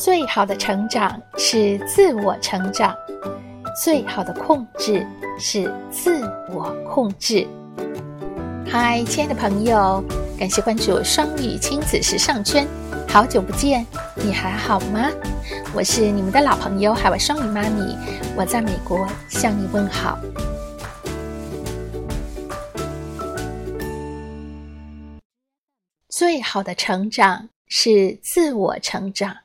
最好的成长是自我成长，最好的控制是自我控制。嗨，亲爱的朋友，感谢关注双语亲子时尚圈，好久不见，你还好吗？我是你们的老朋友海外双语妈咪，我在美国向你问好。最好的成长是自我成长，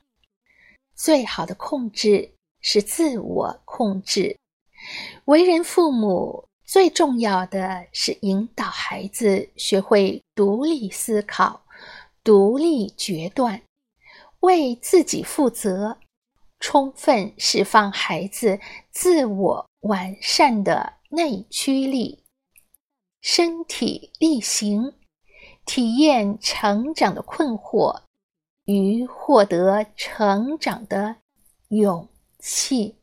最好的控制是自我控制。为人父母。最重要的是引导孩子学会独立思考、独立决断，为自己负责，充分释放孩子自我完善的内驱力，身体力行，体验成长的困惑与获得成长的勇气。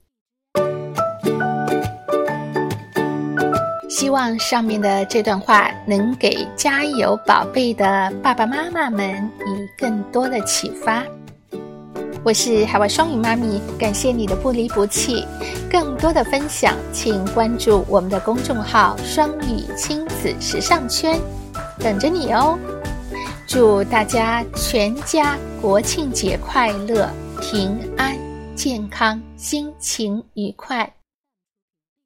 希望上面的这段话能给家有宝贝的爸爸妈妈们以更多的启发。我是海外双语妈咪，感谢你的不离不弃。更多的分享，请关注我们的公众号“双语亲子时尚圈”，等着你哦。祝大家全家国庆节快乐，平安健康，心情愉快。